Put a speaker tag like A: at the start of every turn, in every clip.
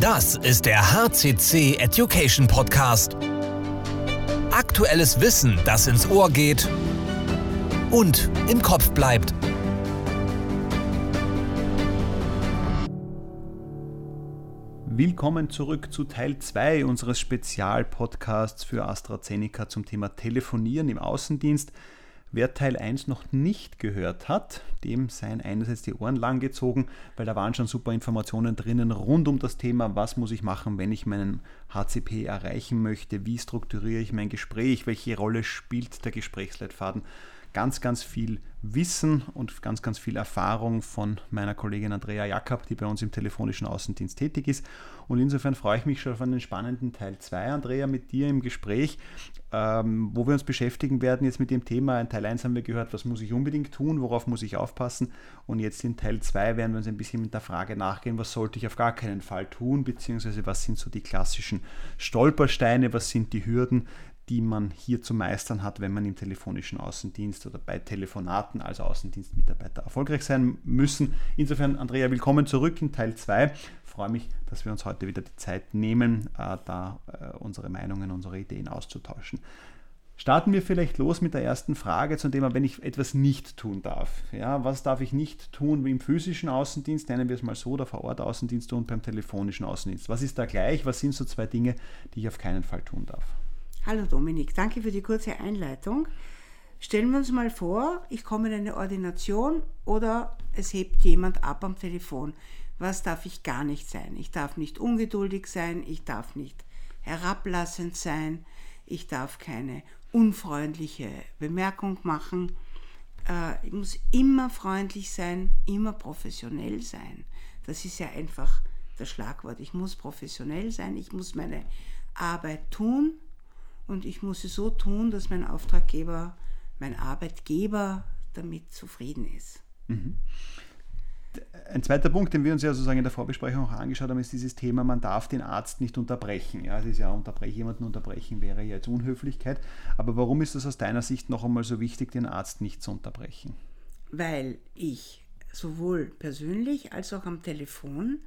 A: Das ist der HCC Education Podcast. Aktuelles Wissen, das ins Ohr geht und im Kopf bleibt.
B: Willkommen zurück zu Teil 2 unseres Spezialpodcasts für AstraZeneca zum Thema Telefonieren im Außendienst. Wer Teil 1 noch nicht gehört hat, dem seien einerseits die Ohren langgezogen, weil da waren schon super Informationen drinnen rund um das Thema, was muss ich machen, wenn ich meinen HCP erreichen möchte, wie strukturiere ich mein Gespräch, welche Rolle spielt der Gesprächsleitfaden ganz, ganz viel Wissen und ganz, ganz viel Erfahrung von meiner Kollegin Andrea Jakob, die bei uns im telefonischen Außendienst tätig ist. Und insofern freue ich mich schon auf einen spannenden Teil 2, Andrea, mit dir im Gespräch, ähm, wo wir uns beschäftigen werden jetzt mit dem Thema. In Teil 1 haben wir gehört, was muss ich unbedingt tun, worauf muss ich aufpassen. Und jetzt in Teil 2 werden wir uns ein bisschen mit der Frage nachgehen, was sollte ich auf gar keinen Fall tun, beziehungsweise was sind so die klassischen Stolpersteine, was sind die Hürden, die man hier zu meistern hat, wenn man im telefonischen Außendienst oder bei Telefonaten als Außendienstmitarbeiter erfolgreich sein müssen. Insofern, Andrea, willkommen zurück in Teil 2. Ich freue mich, dass wir uns heute wieder die Zeit nehmen, äh, da äh, unsere Meinungen, unsere Ideen auszutauschen. Starten wir vielleicht los mit der ersten Frage zum Thema, wenn ich etwas nicht tun darf. Ja, was darf ich nicht tun wie im physischen Außendienst, nennen wir es mal so, der Vor-Ort-Außendienst und beim telefonischen Außendienst. Was ist da gleich? Was sind so zwei Dinge, die ich auf keinen Fall tun darf?
C: Hallo Dominik, danke für die kurze Einleitung. Stellen wir uns mal vor, ich komme in eine Ordination oder es hebt jemand ab am Telefon. Was darf ich gar nicht sein? Ich darf nicht ungeduldig sein, ich darf nicht herablassend sein, ich darf keine unfreundliche Bemerkung machen. Äh, ich muss immer freundlich sein, immer professionell sein. Das ist ja einfach das Schlagwort. Ich muss professionell sein, ich muss meine Arbeit tun und ich muss es so tun, dass mein Auftraggeber, mein Arbeitgeber damit zufrieden ist. Mhm.
B: Ein zweiter Punkt, den wir uns ja sozusagen in der Vorbesprechung auch angeschaut haben, ist dieses Thema, man darf den Arzt nicht unterbrechen. Ja, es ist ja unterbrechen, jemanden unterbrechen wäre ja jetzt Unhöflichkeit. Aber warum ist es aus deiner Sicht noch einmal so wichtig, den Arzt nicht zu unterbrechen?
C: Weil ich sowohl persönlich als auch am Telefon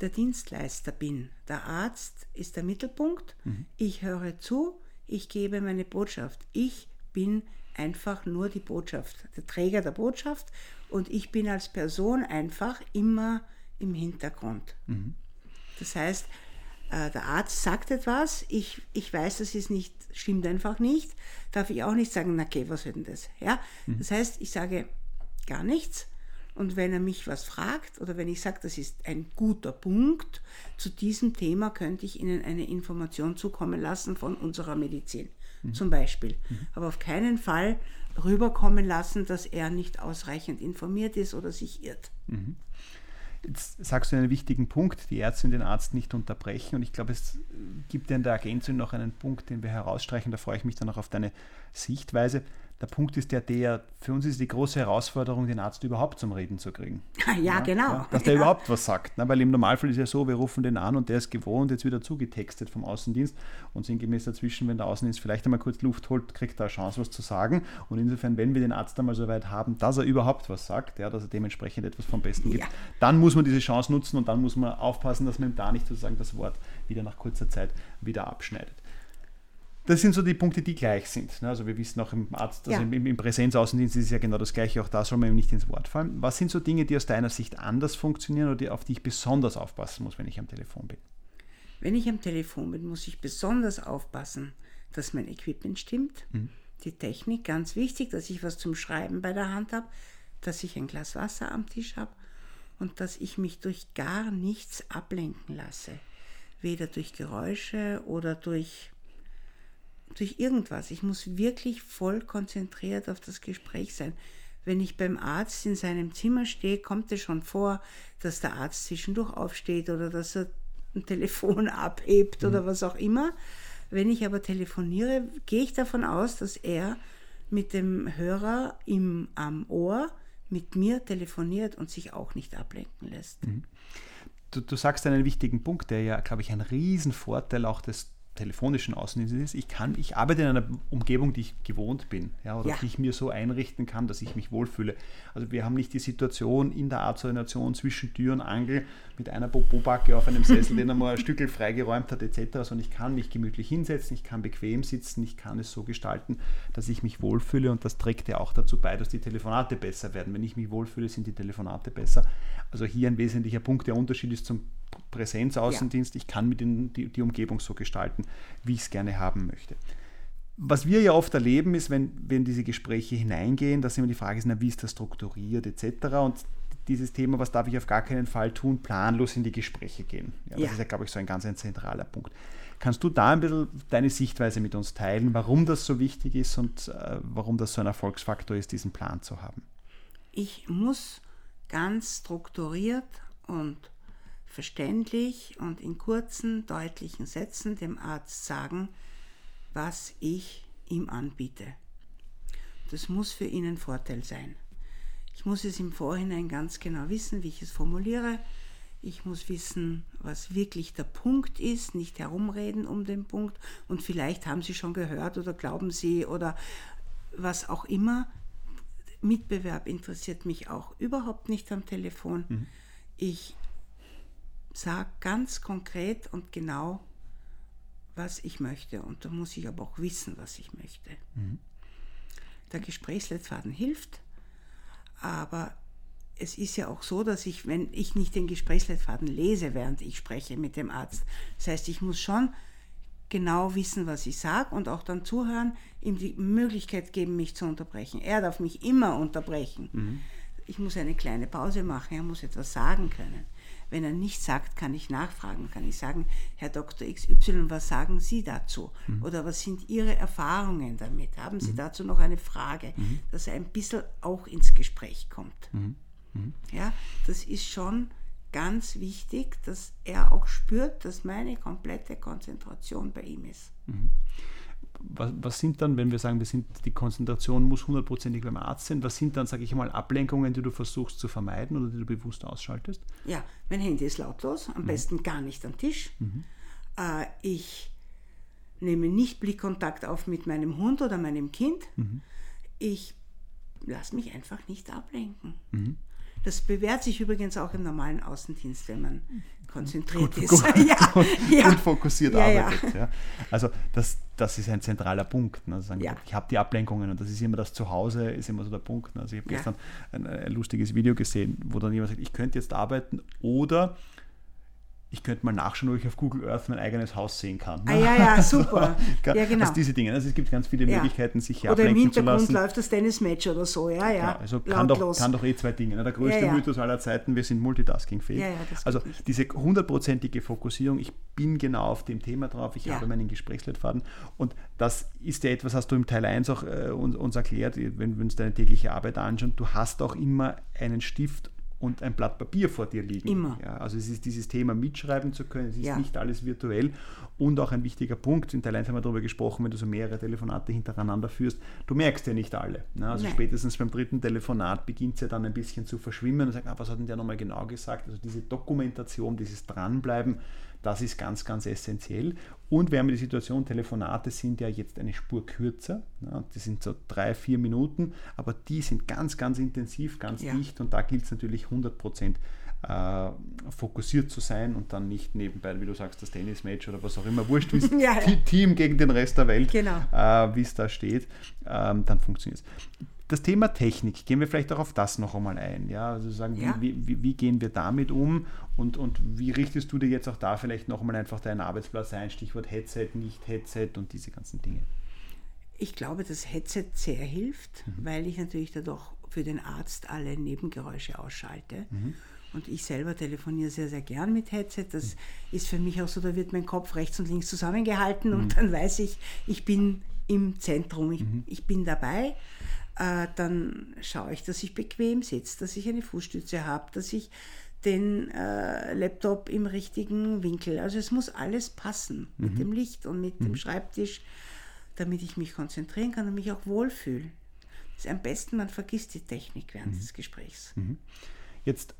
C: der Dienstleister bin. Der Arzt ist der Mittelpunkt. Mhm. Ich höre zu, ich gebe meine Botschaft. Ich bin einfach nur die Botschaft, der Träger der Botschaft und ich bin als Person einfach immer im Hintergrund. Mhm. Das heißt, äh, der Arzt sagt etwas, ich, ich weiß, das ist nicht, stimmt einfach nicht, darf ich auch nicht sagen, na okay, was wird denn das? Ja? Mhm. Das heißt, ich sage gar nichts, und wenn er mich was fragt oder wenn ich sage, das ist ein guter Punkt, zu diesem Thema könnte ich Ihnen eine Information zukommen lassen von unserer Medizin mhm. zum Beispiel. Mhm. Aber auf keinen Fall rüberkommen lassen, dass er nicht ausreichend informiert ist oder sich irrt. Mhm.
B: Jetzt sagst du einen wichtigen Punkt, die Ärztin den Arzt nicht unterbrechen. Und ich glaube, es gibt ja in der Ergänzung noch einen Punkt, den wir herausstreichen. Da freue ich mich dann auch auf deine Sichtweise. Der Punkt ist ja der, für uns ist die große Herausforderung, den Arzt überhaupt zum Reden zu kriegen.
C: Ja, ja genau. Ja,
B: dass der ja. überhaupt was sagt. Ne? Weil im Normalfall ist ja so, wir rufen den an und der ist gewohnt, jetzt wieder zugetextet vom Außendienst und sinngemäß dazwischen, wenn der Außendienst vielleicht einmal kurz Luft holt, kriegt er eine Chance, was zu sagen. Und insofern, wenn wir den Arzt einmal so weit haben, dass er überhaupt was sagt, ja, dass er dementsprechend etwas vom Besten gibt, dann muss man diese Chance nutzen und dann muss man aufpassen, dass man ihm da nicht sozusagen das Wort wieder nach kurzer Zeit wieder abschneidet. Das sind so die Punkte, die gleich sind. Ne? Also wir wissen auch im Arzt, also ja. im, im Präsenzaußendienst ist es ja genau das Gleiche, auch da soll man ihm nicht ins Wort fallen. Was sind so Dinge, die aus deiner Sicht anders funktionieren oder auf die ich besonders aufpassen muss, wenn ich am Telefon bin?
C: Wenn ich am Telefon bin, muss ich besonders aufpassen, dass mein Equipment stimmt, mhm. die Technik, ganz wichtig, dass ich was zum Schreiben bei der Hand habe, dass ich ein Glas Wasser am Tisch habe und dass ich mich durch gar nichts ablenken lasse. Weder durch Geräusche oder durch durch irgendwas. Ich muss wirklich voll konzentriert auf das Gespräch sein. Wenn ich beim Arzt in seinem Zimmer stehe, kommt es schon vor, dass der Arzt zwischendurch aufsteht oder dass er ein Telefon abhebt mhm. oder was auch immer. Wenn ich aber telefoniere, gehe ich davon aus, dass er mit dem Hörer im, am Ohr mit mir telefoniert und sich auch nicht ablenken lässt. Mhm.
B: Du, du sagst einen wichtigen Punkt, der ja, glaube ich, ein Riesenvorteil auch des telefonischen Außendienst ist, ich kann, ich arbeite in einer Umgebung, die ich gewohnt bin, ja, oder ja. die ich mir so einrichten kann, dass ich mich wohlfühle. Also wir haben nicht die Situation in der Arztordination zwischen Tür und Angel mit einer Popobacke auf einem Sessel, den er mal ein Stückel freigeräumt hat, etc., sondern ich kann mich gemütlich hinsetzen, ich kann bequem sitzen, ich kann es so gestalten, dass ich mich wohlfühle und das trägt ja auch dazu bei, dass die Telefonate besser werden. Wenn ich mich wohlfühle, sind die Telefonate besser. Also hier ein wesentlicher Punkt. Der Unterschied ist zum Präsenzaußendienst. Ja. Ich kann mit den, die, die Umgebung so gestalten, wie ich es gerne haben möchte. Was wir ja oft erleben, ist, wenn, wenn diese Gespräche hineingehen, dass immer die Frage ist, na, wie ist das strukturiert etc. Und dieses Thema, was darf ich auf gar keinen Fall tun, planlos in die Gespräche gehen. Ja, das ja. ist ja, glaube ich, so ein ganz ein zentraler Punkt. Kannst du da ein bisschen deine Sichtweise mit uns teilen, warum das so wichtig ist und äh, warum das so ein Erfolgsfaktor ist, diesen Plan zu haben?
C: Ich muss ganz strukturiert und verständlich und in kurzen, deutlichen Sätzen dem Arzt sagen, was ich ihm anbiete. Das muss für ihn ein Vorteil sein. Ich muss es im Vorhinein ganz genau wissen, wie ich es formuliere. Ich muss wissen, was wirklich der Punkt ist, nicht herumreden um den Punkt. Und vielleicht haben Sie schon gehört oder glauben Sie oder was auch immer. Mitbewerb interessiert mich auch überhaupt nicht am Telefon. Mhm. Ich sage ganz konkret und genau, was ich möchte. Und da muss ich aber auch wissen, was ich möchte. Mhm. Der Gesprächsleitfaden hilft, aber es ist ja auch so, dass ich, wenn ich nicht den Gesprächsleitfaden lese, während ich spreche mit dem Arzt, das heißt, ich muss schon genau wissen, was ich sage und auch dann zuhören, ihm die Möglichkeit geben, mich zu unterbrechen. Er darf mich immer unterbrechen. Mhm. Ich muss eine kleine Pause machen, er muss etwas sagen können. Wenn er nichts sagt, kann ich nachfragen, kann ich sagen, Herr Dr. XY, was sagen Sie dazu? Mhm. Oder was sind Ihre Erfahrungen damit? Haben Sie mhm. dazu noch eine Frage, mhm. dass er ein bisschen auch ins Gespräch kommt? Mhm. Mhm. Ja, das ist schon ganz wichtig, dass er auch spürt, dass meine komplette Konzentration bei ihm ist. Mhm.
B: Was, was, sind dann, wenn wir sagen, wir sind, die Konzentration muss hundertprozentig beim Arzt sein, was sind dann, sage ich mal, Ablenkungen, die du versuchst zu vermeiden oder die du bewusst ausschaltest?
C: Ja, mein Handy ist lautlos, am mhm. besten gar nicht am Tisch. Mhm. Äh, ich nehme nicht Blickkontakt auf mit meinem Hund oder meinem Kind. Mhm. Ich lasse mich einfach nicht ablenken. Das bewährt sich übrigens auch im normalen Außendienst, wenn man konzentriert gut, ist. Gut,
B: ja, ja. und fokussiert ja, arbeitet. Also das, das ist ein zentraler Punkt. Ne? Sagen, ich habe die Ablenkungen und das ist immer das Zuhause, ist immer so der Punkt. Ne? Also ich habe gestern ein, ein, lustiges Video gesehen, wo dann jemand sagt, ich könnte jetzt arbeiten oder ich könnte mal nachschauen, ob ich auf Google Earth mein eigenes Haus sehen kann.
C: Ah, ja, ja, super.
B: ja, genau. Also diese Dinge. Also es gibt ganz viele ja. Möglichkeiten, sich hier
C: Oder im Hintergrund läuft das Tennismatch oder so, ja, ja. ja
B: also kann doch, kann doch, eh zwei Dinge. Ne? Der größte ja, Mythos aller Zeiten, wir sind multitaskingfähig. also diese hundertprozentige Fokussierung, ich bin genau auf dem Thema drauf, ich habe meinen Gesprächsleitfaden und das ist ja etwas, hast du im Teil 1 auch äh, uns, uns, erklärt, wenn wir uns deine tägliche Arbeit anschauen, du hast auch immer einen Stift und ein Blatt Papier vor dir liegen.
C: Immer.
B: Ja, also es ist dieses Thema mitschreiben zu können, es ist ja. nicht alles virtuell und auch ein wichtiger Punkt, in Teil 1 haben wir darüber gesprochen, wenn du so mehrere Telefonate hintereinander führst, du merkst ja nicht alle. Ne? Also Nein. spätestens beim dritten Telefonat beginnt es ja dann ein bisschen zu verschwimmen und sagt, ah, was hat denn der nochmal genau gesagt? Also diese Dokumentation, dieses Dranbleiben, das ist ganz, ganz essentiell. Und wir haben die Situation, Telefonate sind ja jetzt eine Spur kürzer. Ja, die sind so drei, vier Minuten, aber die sind ganz, ganz intensiv, ganz ja. dicht und da gilt es natürlich 100 Prozent äh, fokussiert zu sein und dann nicht nebenbei, wie du sagst, das Tennismatch oder was auch immer, wurscht, wie ja, ja. Team gegen den Rest der Welt,
C: genau.
B: äh, wie es da steht, ähm, dann funktioniert es. Das Thema Technik, gehen wir vielleicht auch auf das noch einmal ein. Ja? Also sagen, ja. Wie, wie, wie, gehen wir damit um und, und wie richtest du dir jetzt auch da vielleicht noch einmal einfach deinen Arbeitsplatz ein? Stichwort Headset, nicht Headset und diese ganzen Dinge.
C: Ich glaube, dass Headset sehr hilft, mhm. weil ich natürlich dadurch für den Arzt alle Nebengeräusche ausschalte. Mhm. Und ich selber telefoniere sehr, sehr gern mit Headset. Das mhm. ist für mich auch so, da wird mein Kopf rechts und links zusammengehalten und mhm. dann weiß ich, ich bin im Zentrum, ich, mhm. ich bin dabei äh, dann schaue ich, dass ich bequem sitze, dass ich eine Fußstütze habe, dass ich den äh, Laptop im richtigen Winkel. Also es muss alles passen mhm. mit dem Licht und mit mhm. dem Schreibtisch, damit ich mich konzentrieren kann und mich auch wohlfühle. Das ist am besten, man vergisst die Technik während mhm. des Gesprächs.
B: Mhm. Jetzt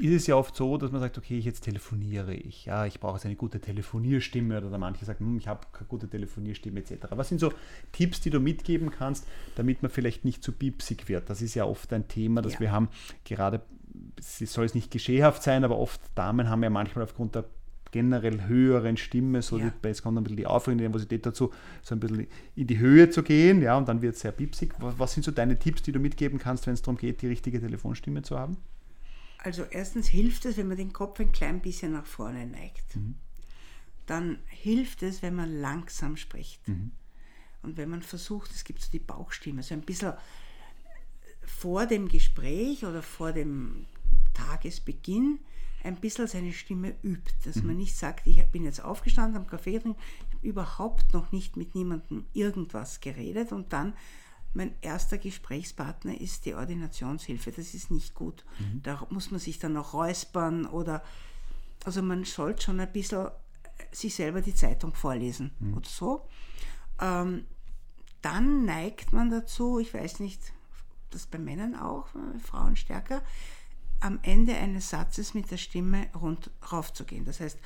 B: ist es ja oft so, dass man sagt, okay, jetzt telefoniere ich. Ja, ich brauche jetzt eine gute Telefonierstimme oder manche sagen, hm, ich habe keine gute Telefonierstimme etc. Was sind so Tipps, die du mitgeben kannst, damit man vielleicht nicht zu piepsig wird? Das ist ja oft ein Thema, das ja. wir haben, gerade, es soll es nicht geschehhaft sein, aber oft Damen haben ja manchmal aufgrund der generell höheren Stimme, so ja. die, jetzt kommt ein bisschen die Aufregung, die Nervosität dazu, so ein bisschen in die Höhe zu gehen, ja, und dann wird es sehr piepsig. Was, was sind so deine Tipps, die du mitgeben kannst, wenn es darum geht, die richtige Telefonstimme zu haben?
C: Also erstens hilft es, wenn man den Kopf ein klein bisschen nach vorne neigt. Mhm. Dann hilft es, wenn man langsam spricht. Mhm. Und wenn man versucht, es gibt so die Bauchstimme, so ein bisschen vor dem Gespräch oder vor dem Tagesbeginn ein bisschen seine Stimme übt, dass mhm. man nicht sagt, ich bin jetzt aufgestanden am Kaffee getrunken, überhaupt noch nicht mit niemandem irgendwas geredet und dann mein erster Gesprächspartner ist die Ordinationshilfe. Das ist nicht gut. Mhm. Da muss man sich dann noch räuspern oder also man sollte schon ein bisschen sich selber die Zeitung vorlesen mhm. oder so. Ähm, dann neigt man dazu, ich weiß nicht, das bei Männern auch, Frauen stärker, am Ende eines Satzes mit der Stimme rund raufzugehen. Das heißt,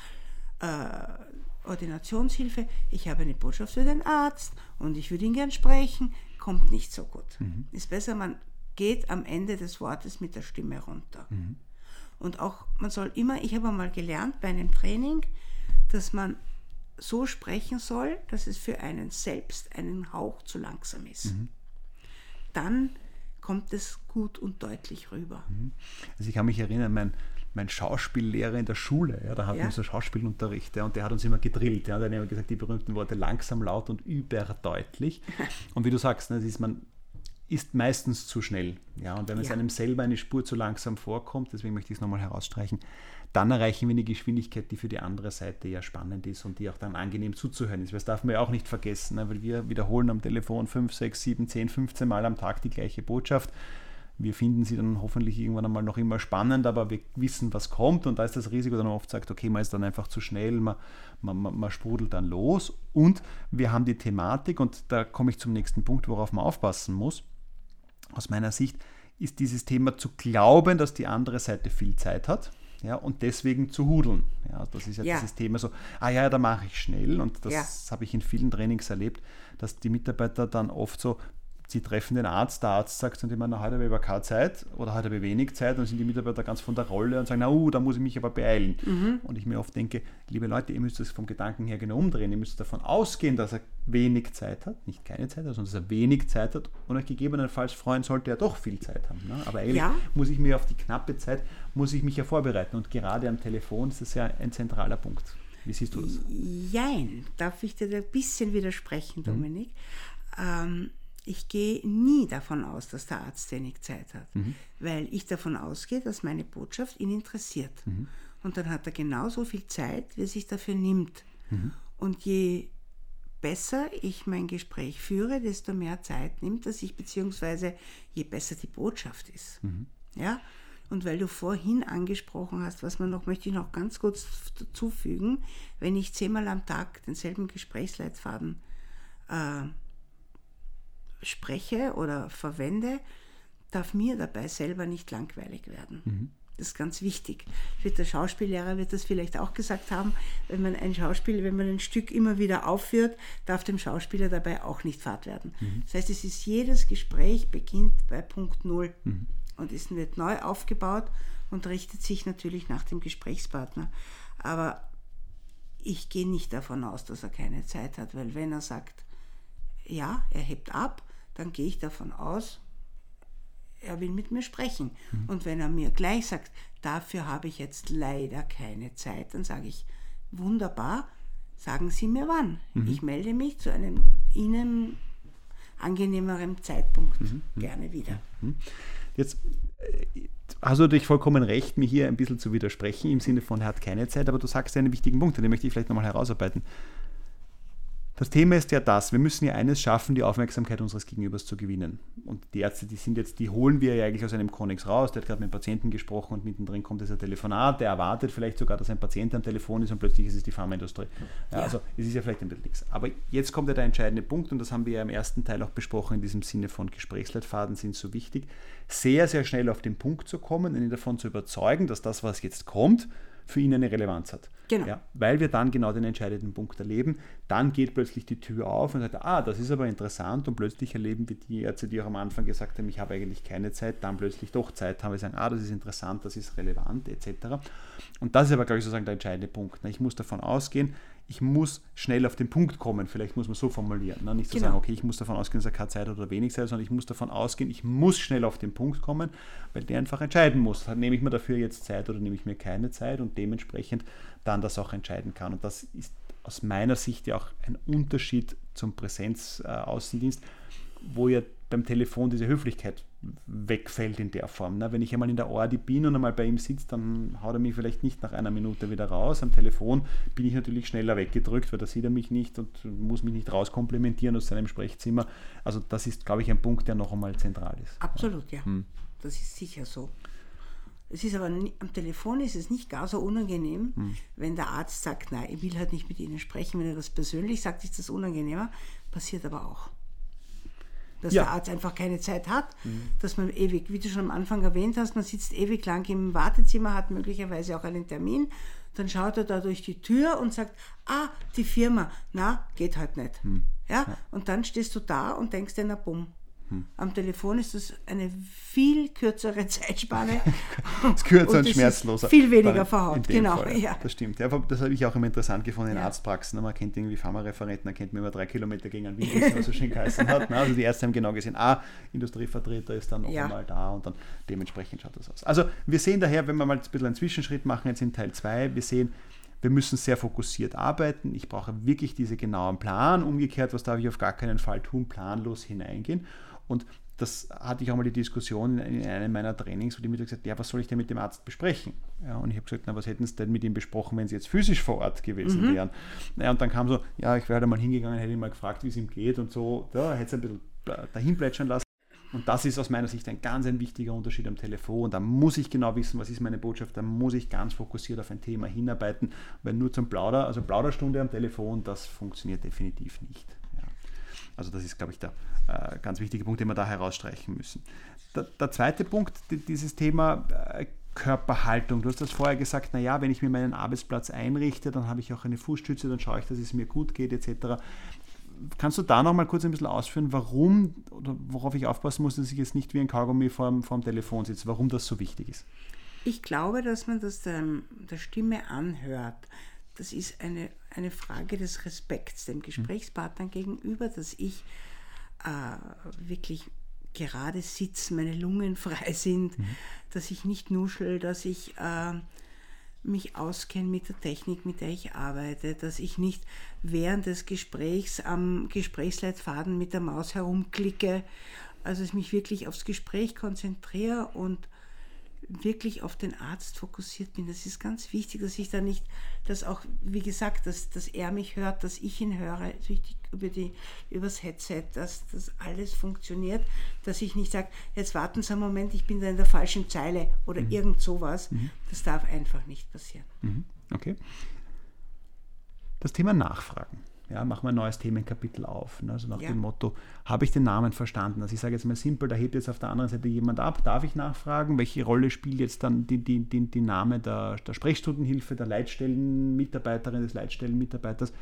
C: äh, Ordinationshilfe, ich habe eine Botschaft für den Arzt und ich würde ihn gern sprechen, kommt nicht so gut. Mhm. Ist besser, man geht am Ende des Wortes mit der Stimme runter. Mhm. Und auch, man soll immer, ich habe einmal gelernt bei einem Training, dass man so sprechen soll, dass es für einen selbst einen Hauch zu langsam ist. Mhm. Dann kommt es gut und deutlich rüber. Mhm.
B: Also ich kann mich erinnern, mein, mein Schauspiellehrer in der Schule, ja, da hatten ja. wir so Schauspielunterricht ja, und der hat uns immer gedrillt. Ja, der hat immer gesagt, die berühmten Worte langsam, laut und überdeutlich. und wie du sagst, ne, das ist man ist meistens zu schnell. Ja, und wenn es ja. einem selber eine Spur zu langsam vorkommt, deswegen möchte ich es nochmal herausstreichen, dann erreichen wir eine Geschwindigkeit, die für die andere Seite ja spannend ist und die auch dann angenehm zuzuhören ist. Das darf man ja auch nicht vergessen, ne? weil wir wiederholen am Telefon 5, 6, 7, 10, 15 Mal am Tag die gleiche Botschaft. Wir finden sie dann hoffentlich irgendwann einmal noch immer spannend, aber wir wissen, was kommt und da ist das Risiko, dass man oft sagt, okay, man ist dann einfach zu schnell, man, man, man, man sprudelt dann los und wir haben die Thematik und da komme ich zum nächsten Punkt, worauf man aufpassen muss. Aus meiner Sicht ist dieses Thema zu glauben, dass die andere Seite viel Zeit hat ja, und deswegen zu hudeln. Ja, das ist ja, ja. dieses Thema so, ah ja, da mache ich schnell und das ja. habe ich in vielen Trainings erlebt, dass die Mitarbeiter dann oft so sie treffen den Arzt, der Arzt sagt immer, na, heute habe ich aber keine Zeit oder heute habe ich wenig Zeit und sind die Mitarbeiter ganz von der Rolle und sagen, na, uh, da muss ich mich aber beeilen. Mhm. Und ich mir oft denke, liebe Leute, ihr müsst das vom Gedanken her genau umdrehen. Ihr müsst davon ausgehen, dass er wenig Zeit hat, nicht keine Zeit hat, sondern dass er wenig Zeit hat und euch gegebenenfalls freuen sollte er doch viel Zeit haben. Ne? Aber eigentlich ja. muss ich mir auf die knappe Zeit, muss ich mich ja vorbereiten und gerade am Telefon ist das ja ein zentraler Punkt. Wie siehst du das?
C: Jein, darf ich dir ein bisschen widersprechen, mhm. Dominik? Mhm. Ähm, ich gehe nie davon aus, dass der Arzt wenig Zeit hat, mhm. weil ich davon ausgehe, dass meine Botschaft ihn interessiert. Mhm. Und dann hat er genauso viel Zeit, wie er sich dafür nimmt. Mhm. Und je besser ich mein Gespräch führe, desto mehr Zeit nimmt er sich, beziehungsweise je besser die Botschaft ist. Mhm. Ja? Und weil du vorhin angesprochen hast, was man noch, möchte ich noch ganz kurz dazufügen, wenn ich zehnmal am Tag denselben Gesprächsleitfaden äh, spreche oder verwende, darf mir dabei selber nicht langweilig werden. Mhm. Das ist ganz wichtig. Der Schauspiellehrer wird das vielleicht auch gesagt haben, wenn man ein Schauspiel, wenn man ein Stück immer wieder aufführt, darf dem Schauspieler dabei auch nicht fad werden. Mhm. Das heißt, es ist jedes Gespräch beginnt bei Punkt Null mhm. und es wird neu aufgebaut und richtet sich natürlich nach dem Gesprächspartner. Aber ich gehe nicht davon aus, dass er keine Zeit hat, weil wenn er sagt, ja, er hebt ab, dann gehe ich davon aus, er will mit mir sprechen. Mhm. Und wenn er mir gleich sagt, dafür habe ich jetzt leider keine Zeit, dann sage ich, wunderbar, sagen Sie mir wann. Mhm. Ich melde mich zu einem Ihnen angenehmeren Zeitpunkt mhm. mhm. gerne wieder.
B: Mhm. Jetzt äh, hast du natürlich vollkommen recht, mir hier ein bisschen zu widersprechen, im Sinne von, er hat keine Zeit, aber du sagst einen wichtigen Punkt, den möchte ich vielleicht nochmal herausarbeiten Das Thema ist ja das, wir müssen ja eines schaffen, die Aufmerksamkeit unseres Gegenübers zu gewinnen. Und die Ärzte, die sind jetzt, die holen wir ja eigentlich aus einem Konnex raus, der hat gerade mit dem Patienten gesprochen und mittendrin kommt dieser Telefonat, der erwartet vielleicht sogar, dass ein Patient am Telefon ist und plötzlich ist es die Pharmaindustrie. Ja, ja. Also es ist ja vielleicht ein bisschen nichts. Aber jetzt kommt ja der entscheidende Punkt und das haben wir ja im ersten Teil auch besprochen, in diesem Sinne von Gesprächsleitfaden sind so wichtig, sehr, sehr schnell auf den Punkt zu kommen und ihn davon zu überzeugen, dass das, was jetzt kommt, für ihn eine Relevanz hat. Genau. Ja, weil wir dann genau den entscheidenden Punkt erleben. Dann geht plötzlich die Tür auf und sagt, ah, das ist aber interessant und plötzlich erleben wir die Ärzte, die auch am Anfang gesagt haben, ich habe eigentlich keine Zeit, dann plötzlich doch Zeit haben, wir sagen, ah, das ist interessant, das ist relevant etc. Und das ist aber, glaube ich, sozusagen der entscheidende Punkt. Ich muss davon ausgehen, ich muss schnell auf den Punkt kommen. Vielleicht muss man so formulieren. Ne? Nicht zu genau. sagen, okay, ich muss davon ausgehen, dass er keine Zeit hat oder wenig Zeit, sondern ich muss davon ausgehen, ich muss schnell auf den Punkt kommen, weil der einfach entscheiden muss. Nehme ich mir dafür jetzt Zeit oder nehme ich mir keine Zeit und dementsprechend dann das auch entscheiden kann. Und das ist aus meiner Sicht ja auch ein Unterschied zum Präsenzaußendienst, wo ja beim Telefon diese Höflichkeit wegfällt in der Form. Ne? Wenn ich einmal in der Ordi bin und einmal bei ihm sitze, dann haut er mich vielleicht nicht nach einer Minute wieder raus. Am Telefon bin ich natürlich schneller weggedrückt, weil da sieht er mich nicht und muss mich nicht rauskomplimentieren aus seinem Sprechzimmer. Also das ist, glaube ich, ein Punkt, der noch einmal zentral ist.
C: Absolut, ja. Hm. Das ist sicher so. Es ist aber am Telefon ist es nicht gar so unangenehm, hm. wenn der Arzt sagt, nein, ich will halt nicht mit Ihnen sprechen. Wenn er das persönlich sagt, ist das unangenehmer. Passiert aber auch dass ja. der Arzt einfach keine Zeit hat, mhm. dass man ewig, wie du schon am Anfang erwähnt hast, man sitzt ewig lang im Wartezimmer, hat möglicherweise auch einen Termin, dann schaut er da durch die Tür und sagt, ah, die Firma, na, geht halt nicht. Mhm. Ja? ja? Und dann stehst du da und denkst dir, na bumm, hm. Am Telefon ist das eine viel kürzere Zeitspanne.
B: es ist kürzer und, und schmerzloser.
C: Viel weniger verhaut, genau.
B: Fall, ja. Das stimmt. Ja, das habe ich auch immer interessant gefunden in ja. Arztpraxen. Man kennt irgendwie Pharmareferenten, man kennt mir über drei Kilometer gegen einen Wien, was so schön geheißen hat. Also die Ärzte haben genau gesehen, ah, Industrievertreter ist dann noch ja. einmal da und dann dementsprechend schaut das aus. Also wir sehen daher, wenn wir mal ein bisschen einen Zwischenschritt machen, jetzt in Teil 2, wir sehen, wir müssen sehr fokussiert arbeiten. Ich brauche wirklich diese genauen Plan. Umgekehrt, was darf ich auf gar keinen Fall tun? Planlos hineingehen. Und das hatte ich auch mal die Diskussion in einem meiner Trainings, wo die mir gesagt ja, was soll ich denn mit dem Arzt besprechen? Ja, und ich habe gesagt, na, was hätten Sie denn mit ihm besprochen, wenn Sie jetzt physisch vor Ort gewesen mhm. wären? Ja, und dann kam so, ja, ich wäre halt mal hingegangen, hätte ihn mal gefragt, wie es ihm geht und so, ja, hätte es ein bisschen dahin plätschern lassen. Und das ist aus meiner Sicht ein ganz ein wichtiger Unterschied am Telefon. Da muss ich genau wissen, was ist meine Botschaft, da muss ich ganz fokussiert auf ein Thema hinarbeiten, weil nur zum Plauder, also Plauderstunde am Telefon, das funktioniert definitiv nicht. Also das ist, glaube ich, der äh, ganz wichtige Punkt, den wir da herausstreichen müssen. Der, der zweite Punkt, die, dieses Thema äh, Körperhaltung. Du hast das vorher gesagt, naja, wenn ich mir meinen Arbeitsplatz einrichte, dann habe ich auch eine Fußstütze, dann schaue ich, dass es mir gut geht, etc. Kannst du da noch mal kurz ein bisschen ausführen, warum oder worauf ich aufpassen muss, dass ich jetzt nicht wie ein Kaugummi vorm, vorm Telefon sitze, warum das so wichtig ist?
C: Ich glaube, dass man das der, der Stimme anhört. Das ist eine eine Frage des Respekts dem Gesprächspartner gegenüber, dass ich äh, wirklich gerade sitze, meine Lungen frei sind, mhm. dass ich nicht nuschel, dass ich äh, mich auskenne mit der Technik, mit der ich arbeite, dass ich nicht während des Gesprächs am Gesprächsleitfaden mit der Maus herumklicke, also ich mich wirklich aufs Gespräch konzentriere und wirklich auf den Arzt fokussiert bin. Das ist ganz wichtig, dass ich da nicht, dass auch, wie gesagt, dass, dass er mich hört, dass ich ihn höre, richtig über die, übers Headset, dass das alles funktioniert, dass ich nicht sage, jetzt warten Sie einen Moment, ich bin da in der falschen Zeile oder mhm. irgend sowas. Mhm. Das darf einfach nicht passieren.
B: Mhm. Okay. Das Thema Nachfragen ja, machen wir ein neues Themenkapitel auf. Ne? Also nach ja. dem Motto, habe ich den Namen verstanden? Also ich sage jetzt mal simpel, da hebt jetzt auf der anderen Seite jemand ab, darf ich nachfragen, welche Rolle spielt jetzt dann die, die, die, die Name der, der Sprechstundenhilfe, der Leitstellenmitarbeiterin, des Leitstellenmitarbeiters?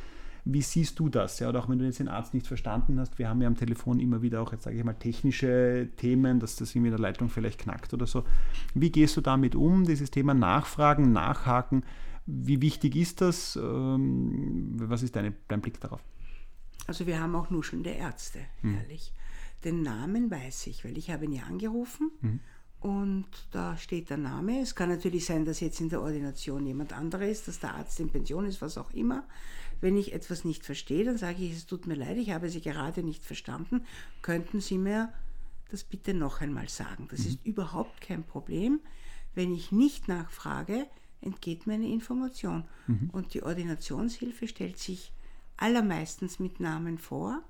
B: Wie siehst du das? Ja, oder auch wenn du jetzt den Arzt nicht verstanden hast, wir haben ja am Telefon immer wieder auch, jetzt sage ich mal, technische Themen, dass das irgendwie in der Leitung vielleicht knackt oder so. Wie gehst du damit um, dieses Thema Nachfragen, Nachhaken? Wie wichtig ist das? Ähm, was ist deine, dein Blick darauf?
C: Also wir haben auch nuschelnde Ärzte, hm. ehrlich. Den Namen weiß ich, weil ich habe ihn ja angerufen hm. und da steht der Name. Es kann natürlich sein, dass jetzt in der Ordination jemand anderer ist, dass der Arzt in Pension ist, was auch immer. Wenn ich etwas nicht verstehe, dann sage ich, es tut mir leid, ich habe Sie gerade nicht verstanden. Könnten Sie mir das bitte noch einmal sagen? Das mhm. ist überhaupt kein Problem. Wenn ich nicht nachfrage, entgeht meine Information. Mhm. Und die Ordinationshilfe stellt sich allermeistens mit Namen vor.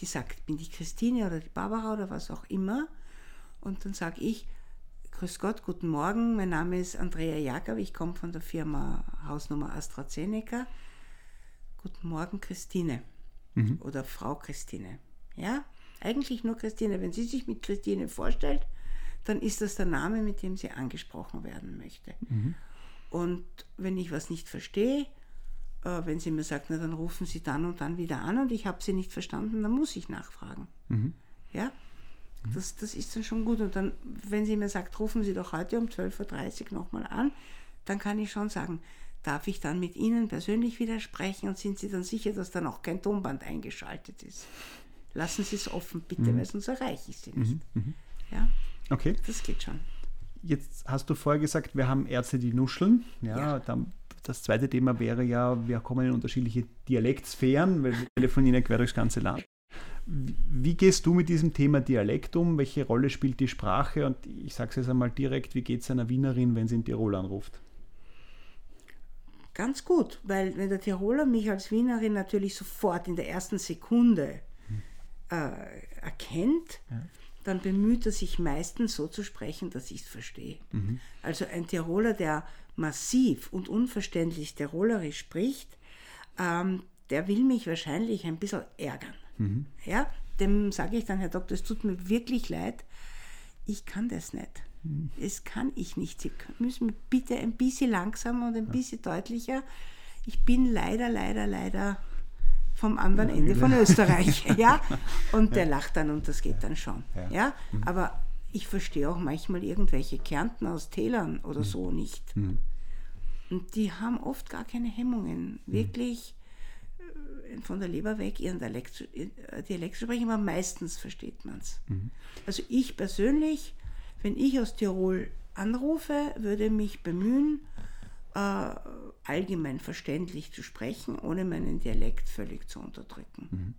C: Die sagt, bin ich Christine oder die Barbara oder was auch immer. Und dann sage ich, Grüß Gott, guten Morgen, mein Name ist Andrea Jakob, ich komme von der Firma Hausnummer AstraZeneca. Guten Morgen, Christine mhm. oder Frau Christine. Ja, eigentlich nur Christine. Wenn sie sich mit Christine vorstellt, dann ist das der Name, mit dem sie angesprochen werden möchte. Mhm. Und wenn ich was nicht verstehe, äh, wenn sie mir sagt, na, dann rufen Sie dann und dann wieder an und ich habe Sie nicht verstanden, dann muss ich nachfragen. Mhm. Ja, das, das ist dann schon gut. Und dann, wenn sie mir sagt, rufen Sie doch heute um 12.30 Uhr nochmal an, dann kann ich schon sagen, darf ich dann mit Ihnen persönlich widersprechen und sind Sie dann sicher, dass dann auch kein Tonband eingeschaltet ist? Lassen Sie es offen, bitte, mhm. weil sonst erreiche ich Sie nicht. Mhm. mhm. Ja?
B: Okay.
C: Das geht schon.
B: Jetzt hast du vorher gesagt, wir haben Ärzte, die nuscheln. Ja, ja. Dann, das zweite Thema wäre ja, wir kommen in unterschiedliche Dialektsphären, weil wir telefonieren ja quer durchs ganze Land. Wie gehst du mit diesem Thema Dialekt um? Welche Rolle spielt die Sprache? Und ich sage es jetzt einmal direkt, wie geht es einer Wienerin, wenn sie in Tirol anruft?
C: Ganz gut, weil wenn der Tiroler mich als Wienerin natürlich sofort in der ersten Sekunde äh, erkennt, ja. Dann bemüht er sich meistens so zu sprechen, dass ich es verstehe. Mhm. Also ein Tiroler, der massiv und unverständlich Tirolerisch spricht, ähm, der will mich wahrscheinlich ein bisschen ärgern. Mhm. Ja, dem sage ich dann, Herr Doktor, es tut mir wirklich leid, ich kann das nicht. Mhm. Das kann ich nicht. Sie müssen bitte ein bisschen langsamer und ein bisschen deutlicher. Ich bin leider, leider, leider vom anderen Ende von Österreich. ja? Und der lacht dann und das geht dann schon. Ja. Mhm. Aber ich verstehe auch manchmal irgendwelche Kärnten aus Tälern oder mhm. so nicht. Mhm. Und die haben oft gar keine Hemmungen. Wirklich von der Leber weg ihren Dialekt, äh, Dialekt sprechen, aber meistens versteht man es. Mhm. Also ich persönlich, wenn ich aus Tirol anrufe, würde mich bemühen, äh, allgemein verständlich zu sprechen, ohne meinen Dialekt völlig zu unterdrücken. Mhm.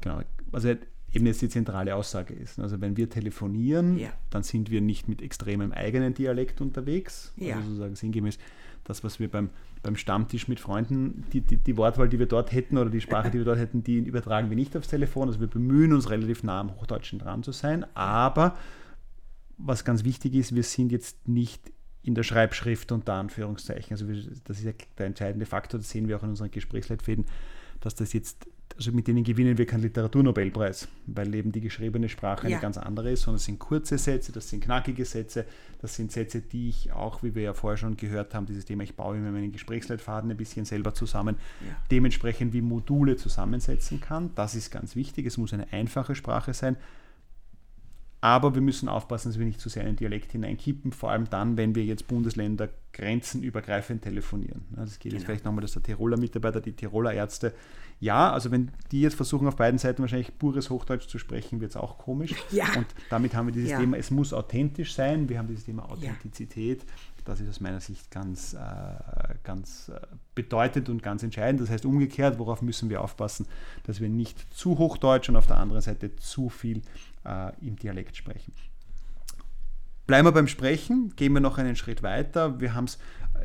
B: Genau, also eben jetzt die zentrale Aussage ist. Also wenn wir telefonieren, ja. dann sind wir nicht mit extremem eigenen Dialekt unterwegs, ja. also sozusagen sinngemäß das, was wir beim, beim Stammtisch mit Freunden, die, die, die, Wortwahl, die wir dort hätten oder die Sprache, die wir dort hätten, die übertragen wir nicht aufs Telefon. Also wir bemühen uns relativ nah am Hochdeutschen dran zu sein. Aber was ganz wichtig ist, wir sind jetzt nicht in der Schreibschrift unter Anführungszeichen. Also wir, das ist ja der entscheidende Faktor, das sehen wir auch in unseren Gesprächsleitfäden, dass das jetzt also mit denen gewinnen wir keinen Literaturnobelpreis, weil eben die geschriebene Sprache ja. eine ganz andere ist, sondern es sind kurze Sätze, das sind knackige Sätze, das sind Sätze, die ich auch, wie wir ja vorher schon gehört haben, dieses Thema, ich baue immer meinen Gesprächsleitfaden ein bisschen selber zusammen, ja. dementsprechend wie Module zusammensetzen kann. Das ist ganz wichtig, es muss eine einfache Sprache sein. Aber wir müssen aufpassen, dass wir nicht zu sehr in den Dialekt hineinkippen, vor allem dann, wenn wir jetzt Bundesländer grenzenübergreifend telefonieren. Das geht genau. jetzt vielleicht nochmal, dass der Tiroler Mitarbeiter, die Tiroler Ärzte ja, also wenn die jetzt versuchen, auf beiden Seiten wahrscheinlich pures Hochdeutsch zu sprechen, wird es auch komisch.
C: Ja.
B: Und damit haben wir dieses ja. Thema, es muss authentisch sein. Wir haben dieses Thema Authentizität. Ja. Das ist aus meiner Sicht ganz, äh, ganz äh, bedeutend und ganz entscheidend. Das heißt umgekehrt, worauf müssen wir aufpassen, dass wir nicht zu Hochdeutsch und auf der anderen Seite zu viel äh, im Dialekt sprechen. Bleiben wir beim Sprechen, gehen wir noch einen Schritt weiter. Wir haben es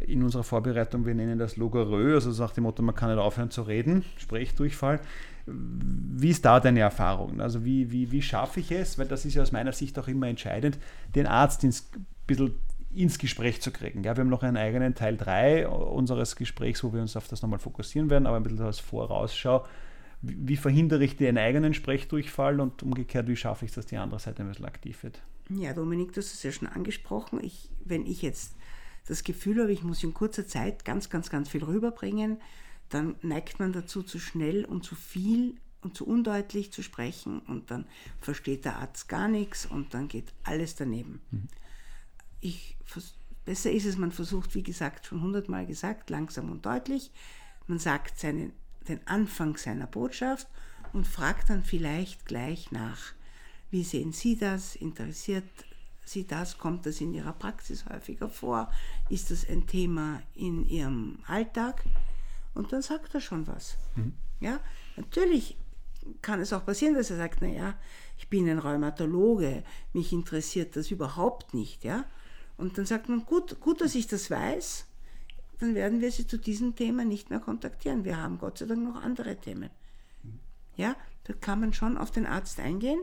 B: in unserer Vorbereitung, wir nennen das Logorö, also sagt dem Motto, man kann nicht aufhören zu reden, Sprechdurchfall. Wie ist da deine Erfahrung? Also wie, wie, wie schaffe ich es, weil das ist ja aus meiner Sicht auch immer entscheidend, den Arzt ins, bisschen ins Gespräch zu kriegen. Ja, wir haben noch einen eigenen Teil 3 unseres Gesprächs, wo wir uns auf das nochmal fokussieren werden, aber ein bisschen als Vorausschau. Wie, verhindere ich den eigenen Sprechdurchfall und umgekehrt, wie schaffe ich es, dass die andere Seite ein bisschen aktiv wird?
C: Ja, Dominik, du hast es ja schon angesprochen. Ich, wenn ich jetzt das Gefühl habe, ich muss in kurzer Zeit ganz, ganz, ganz viel rüberbringen, dann neigt man dazu, zu schnell und zu viel und zu undeutlich zu sprechen und dann versteht der Arzt gar nichts und dann geht alles daneben. Mhm. Ich, besser ist es, man versucht, wie gesagt, schon hundertmal gesagt, langsam und deutlich. Man sagt seinen, den Anfang seiner Botschaft und fragt dann vielleicht gleich nach. Wie sehen Sie das? Interessiert Sie das? Kommt das in Ihrer Praxis häufiger vor? Ist das ein Thema in Ihrem Alltag? Und dann sagt er schon was. Mhm. Ja, natürlich kann es auch passieren, dass er sagt, naja, ich bin ein Rheumatologe, mich interessiert das überhaupt nicht, ja. Und dann sagt man, gut, gut, dass ich das weiß, dann werden wir sie zu diesem Thema nicht mehr kontaktieren. Wir haben Gott sei Dank noch andere Themen. Ja, da kann man schon auf den Arzt eingehen.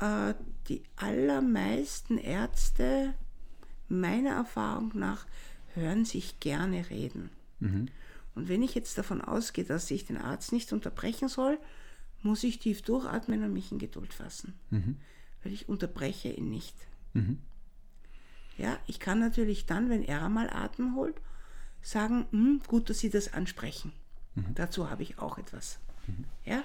C: Äh, die allermeisten Ärzte, meiner Erfahrung nach, hören sich gerne reden. Mhm. Und wenn ich jetzt davon ausgehe, dass ich den Arzt nicht unterbrechen soll, muss ich tief durchatmen und mich in Geduld fassen. Mhm. Weil ich unterbreche ihn nicht. Mhm. Ja, ich kann natürlich dann, wenn er einmal Atem holt, sagen, hm, gut, dass Sie das ansprechen. Mhm. Dazu habe ich auch etwas. Mhm. Ja,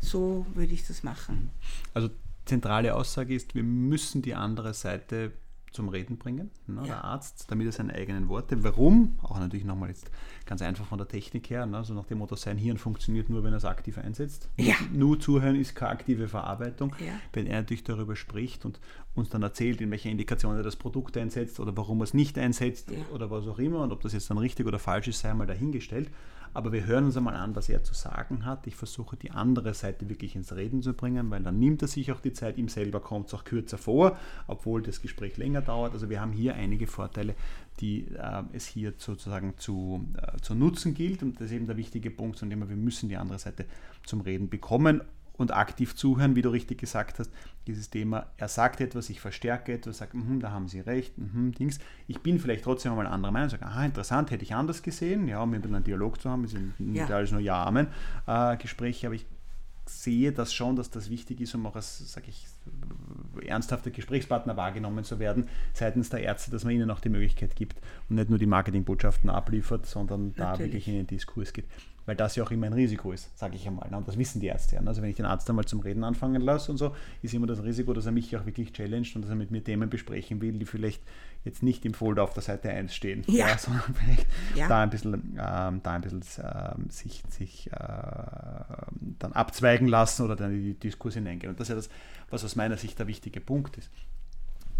C: so würde ich das machen.
B: Also zentrale Aussage ist, wir müssen die andere Seite zum Reden bringen, ne, ja. der Arzt, damit er seine eigenen Worte. Warum? Auch natürlich nochmal jetzt ganz einfach von der Technik her, ne, so nach dem Motto, sein Hirn funktioniert nur, wenn er es aktiv einsetzt. Ja. Nur zuhören ist keine aktive Verarbeitung. Ja. Wenn er natürlich darüber spricht und uns dann erzählt, in welcher Indikation er das Produkt einsetzt oder warum er es nicht einsetzt oder was auch immer und ob das jetzt dann richtig oder falsch ist, sei mal dahingestellt. Aber wir hören uns einmal an, was er zu sagen hat. Ich versuche die andere Seite wirklich ins Reden zu bringen, weil dann nimmt er sich auch die Zeit. Ihm selber kommt es auch kürzer vor, obwohl das Gespräch länger dauert. Also wir haben hier einige Vorteile, die äh, es hier sozusagen zu, äh, zu nutzen gilt. Und das ist eben der wichtige Punkt, von dem wir müssen die andere Seite zum Reden bekommen und aktiv zuhören, wie du richtig gesagt hast, dieses Thema, er sagt etwas, ich verstärke etwas, sage, mm, da haben Sie recht, mm, Dings. Ich bin vielleicht trotzdem mal anderer Meinung, sage, aha, interessant, hätte ich anders gesehen, ja, um einen Dialog zu haben, wir sind ja. nicht alles nur Ja-Amen-Gespräche, äh, aber ich sehe das schon, dass das wichtig ist, um auch als, sage ich, ernsthafter Gesprächspartner wahrgenommen zu werden seitens der Ärzte, dass man ihnen auch die Möglichkeit gibt und nicht nur die Marketingbotschaften abliefert, sondern Natürlich. da wirklich in den Diskurs geht weil das ja auch immer ein Risiko ist, sage ich einmal. Ne? Und das wissen die Ärzte ja. Also wenn ich den Arzt einmal zum Reden anfangen lasse und so, ist immer das Risiko, dass er mich auch wirklich challenged und dass er mit mir Themen besprechen will, die vielleicht jetzt nicht im Folder auf der Seite 1 stehen, ja. Ja, sondern vielleicht ja. da ein bisschen, ähm, da ein bisschen äh, sich, sich äh, dann abzweigen lassen oder dann in die Diskussion hineingehen. Und das ist ja das, was aus meiner Sicht der wichtige Punkt ist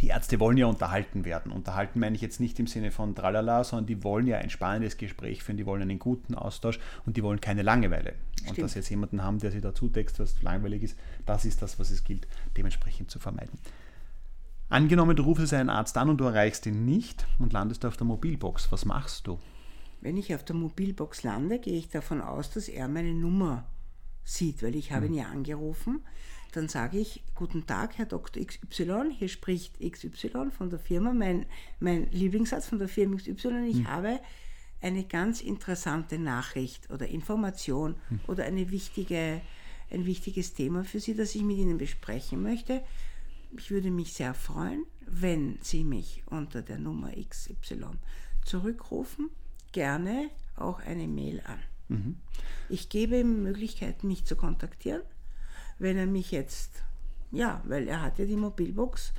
B: die Ärzte wollen ja unterhalten werden. Unterhalten meine ich jetzt nicht im Sinne von tralala, sondern die wollen ja ein spannendes Gespräch führen, die wollen einen guten Austausch und die wollen keine Langeweile. Stimmt. Und dass jetzt jemanden haben, der sie dazu text, was langweilig ist, das ist das, was es gilt, dementsprechend zu vermeiden. Angenommen, du rufst einen Arzt an und du erreichst ihn nicht und landest auf der Mobilbox. Was machst du?
C: Wenn ich auf der Mobilbox lande, gehe ich davon aus, dass er meine Nummer sieht, weil ich habe hm. ihn ja angerufen dann sage ich, guten Tag, Herr Dr. XY, hier spricht XY von der Firma, mein, mein Lieblingssatz von der Firma XY, ich hm. habe eine ganz interessante Nachricht oder Information hm. oder eine wichtige, ein wichtiges Thema für Sie, das ich mit Ihnen besprechen möchte. Ich würde mich sehr freuen, wenn Sie mich unter der Nummer XY zurückrufen, gerne auch eine Mail an. Mhm. Ich gebe ihm Möglichkeiten, mich zu kontaktieren wenn er mich jetzt, ja, weil er hat ja die Mobilbox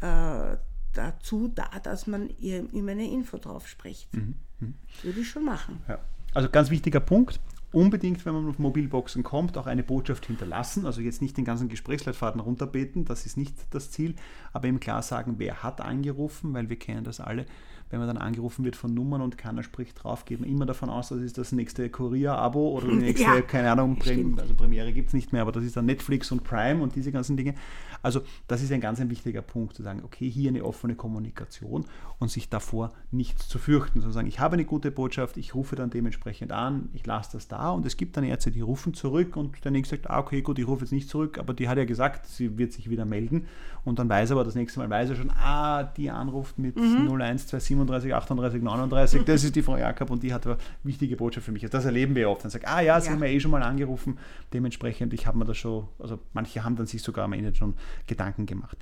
C: äh, dazu da, dass man ihm eine Info drauf spricht. Mhm. Mhm. Würde ich schon machen.
B: Ja. Also ganz wichtiger Punkt, unbedingt, wenn man auf Mobilboxen kommt, auch eine Botschaft hinterlassen. Also jetzt nicht den ganzen Gesprächsleitfaden runterbeten, das ist nicht das Ziel, aber eben klar sagen, wer hat angerufen, weil wir kennen das alle wenn man dann angerufen wird von Nummern und keiner spricht drauf, geht man immer davon aus, das ist das nächste Kurier-Abo oder die nächste, ja, keine Ahnung, Prem also Premiere gibt es nicht mehr, aber das ist dann Netflix und Prime und diese ganzen Dinge. Also das ist ein ganz ein wichtiger Punkt, zu sagen, okay, hier eine offene Kommunikation und sich davor nichts zu fürchten, sondern sagen, ich habe eine gute Botschaft, ich rufe dann dementsprechend an, ich lasse das da und es gibt dann Ärzte, die rufen zurück und der nächste sagt, ah, okay, gut, ich rufe jetzt nicht zurück, aber die hat ja gesagt, sie wird sich wieder melden und dann weiß er aber das nächste Mal, weiß er schon, ah, die anruft mit mhm. 0127 37, 38, 39, das ist die Frau Jakob und die hat eine wichtige Botschaft für mich. Das erleben wir oft. Dann sagt, ah ja, sie ja. haben ja eh schon mal angerufen, dementsprechend, ich habe mir das schon, also manche haben dann sich sogar am Ende schon Gedanken gemacht.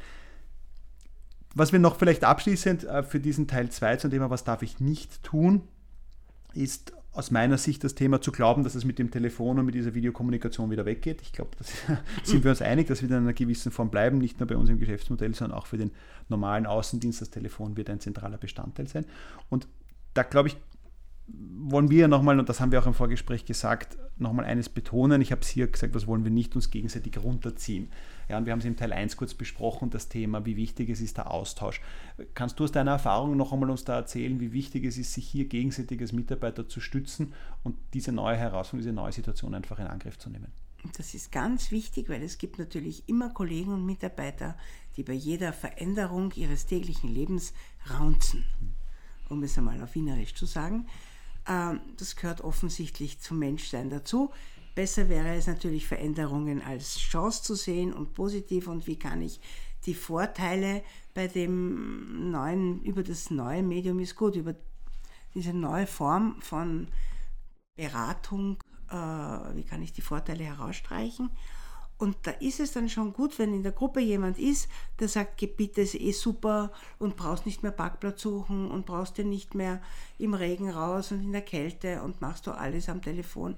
B: Was wir noch vielleicht abschließend äh, für diesen Teil 2 zum Thema, was darf ich nicht tun, ist aus meiner Sicht das Thema zu glauben, dass es mit dem Telefon und mit dieser Videokommunikation wieder weggeht. Ich glaube, da sind wir uns einig, dass wir in einer gewissen Form bleiben, nicht nur bei uns im Geschäftsmodell, sondern auch für den normalen Außendienst. Das Telefon wird ein zentraler Bestandteil sein. Und da glaube ich, wollen wir nochmal, und das haben wir auch im Vorgespräch gesagt, nochmal eines betonen. Ich habe es hier gesagt, was wollen wir nicht uns gegenseitig runterziehen. Ja, und wir haben es im Teil 1 kurz besprochen, das Thema, wie wichtig es ist, der Austausch. Kannst du aus deiner Erfahrung noch einmal uns da erzählen, wie wichtig es ist, sich hier gegenseitig als Mitarbeiter zu stützen und diese neue Herausforderung, diese neue Situation einfach in Angriff zu nehmen?
C: Das ist ganz wichtig, weil es gibt natürlich immer Kollegen und Mitarbeiter, die bei jeder Veränderung ihres täglichen Lebens raunzen. um es einmal auf Wienerisch zu sagen. Ähm, das gehört offensichtlich zum Menschsein dazu. Besser wäre es natürlich, Veränderungen als Chance zu sehen und positiv und wie kann ich die Vorteile bei dem neuen, über das neue Medium ist gut, über diese neue Form von Beratung, äh, wie kann ich die Vorteile herausstreichen. Und da ist es dann schon gut, wenn in der Gruppe jemand ist, der sagt, Gebiet ist eh super und brauchst nicht mehr Parkplatz suchen und brauchst dir nicht mehr im Regen raus und in der Kälte und machst du alles am Telefon.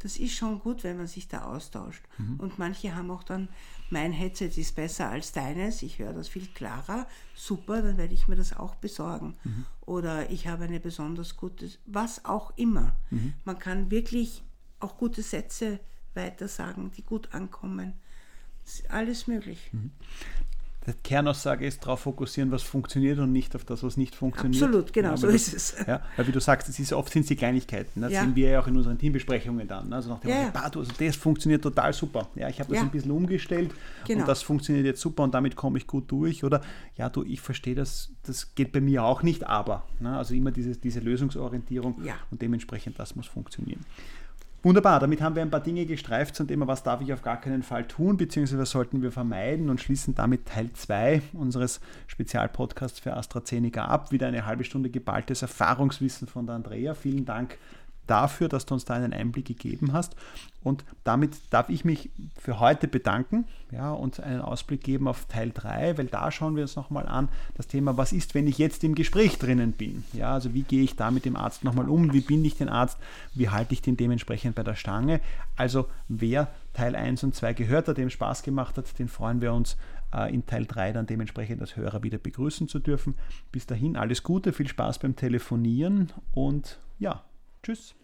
C: Das ist schon gut, wenn man sich da austauscht. Mhm. Und manche haben auch dann, mein Headset ist besser als deines, ich höre das viel klarer, super, dann werde ich mir das auch besorgen. Mhm. Oder ich habe eine besonders gute, was auch immer. Mhm. Man kann wirklich auch gute Sätze weitersagen, die gut ankommen. Ist alles möglich. Mhm
B: die Kernaussage ist darauf fokussieren, was funktioniert und nicht auf das, was nicht funktioniert.
C: Absolut, genau, ja, so ist es.
B: Ja, weil wie du sagst, es ist, oft sind es die Kleinigkeiten. Das ja. sehen wir ja auch in unseren Teambesprechungen dann. Also nach dem ja, Motto, also das funktioniert total super. Ja, ich habe das ein bisschen umgestellt genau. und das funktioniert jetzt super und damit komme ich gut durch. Oder ja, du, ich verstehe das, das geht bei mir auch nicht, aber. Ne? Also immer diese, diese Lösungsorientierung und dementsprechend das muss funktionieren. Wunderbar, damit haben wir ein paar Dinge gestreift zum Thema, was darf ich auf gar keinen Fall tun, beziehungsweise was sollten wir vermeiden und schließen damit Teil 2 unseres Spezialpodcasts für AstraZeneca ab. Wieder eine halbe Stunde geballtes Erfahrungswissen von der Andrea. Vielen Dank dafür, dass du uns da einen Einblick gegeben hast. Und damit darf ich mich für heute bedanken ja, und einen Ausblick geben auf Teil 3, weil da schauen wir uns nochmal an, das Thema, was ist, wenn ich jetzt im Gespräch drinnen bin? Ja, also wie gehe ich da mit dem Arzt nochmal um? Wie binde ich den Arzt? Wie halte ich den dementsprechend bei der Stange? Also wer Teil 1 und 2 gehört hat, dem Spaß gemacht hat, den freuen wir uns äh, in Teil 3 dann dementsprechend als Hörer wieder begrüßen zu dürfen. Bis dahin alles Gute, viel Spaß beim Telefonieren und ja, tschüss.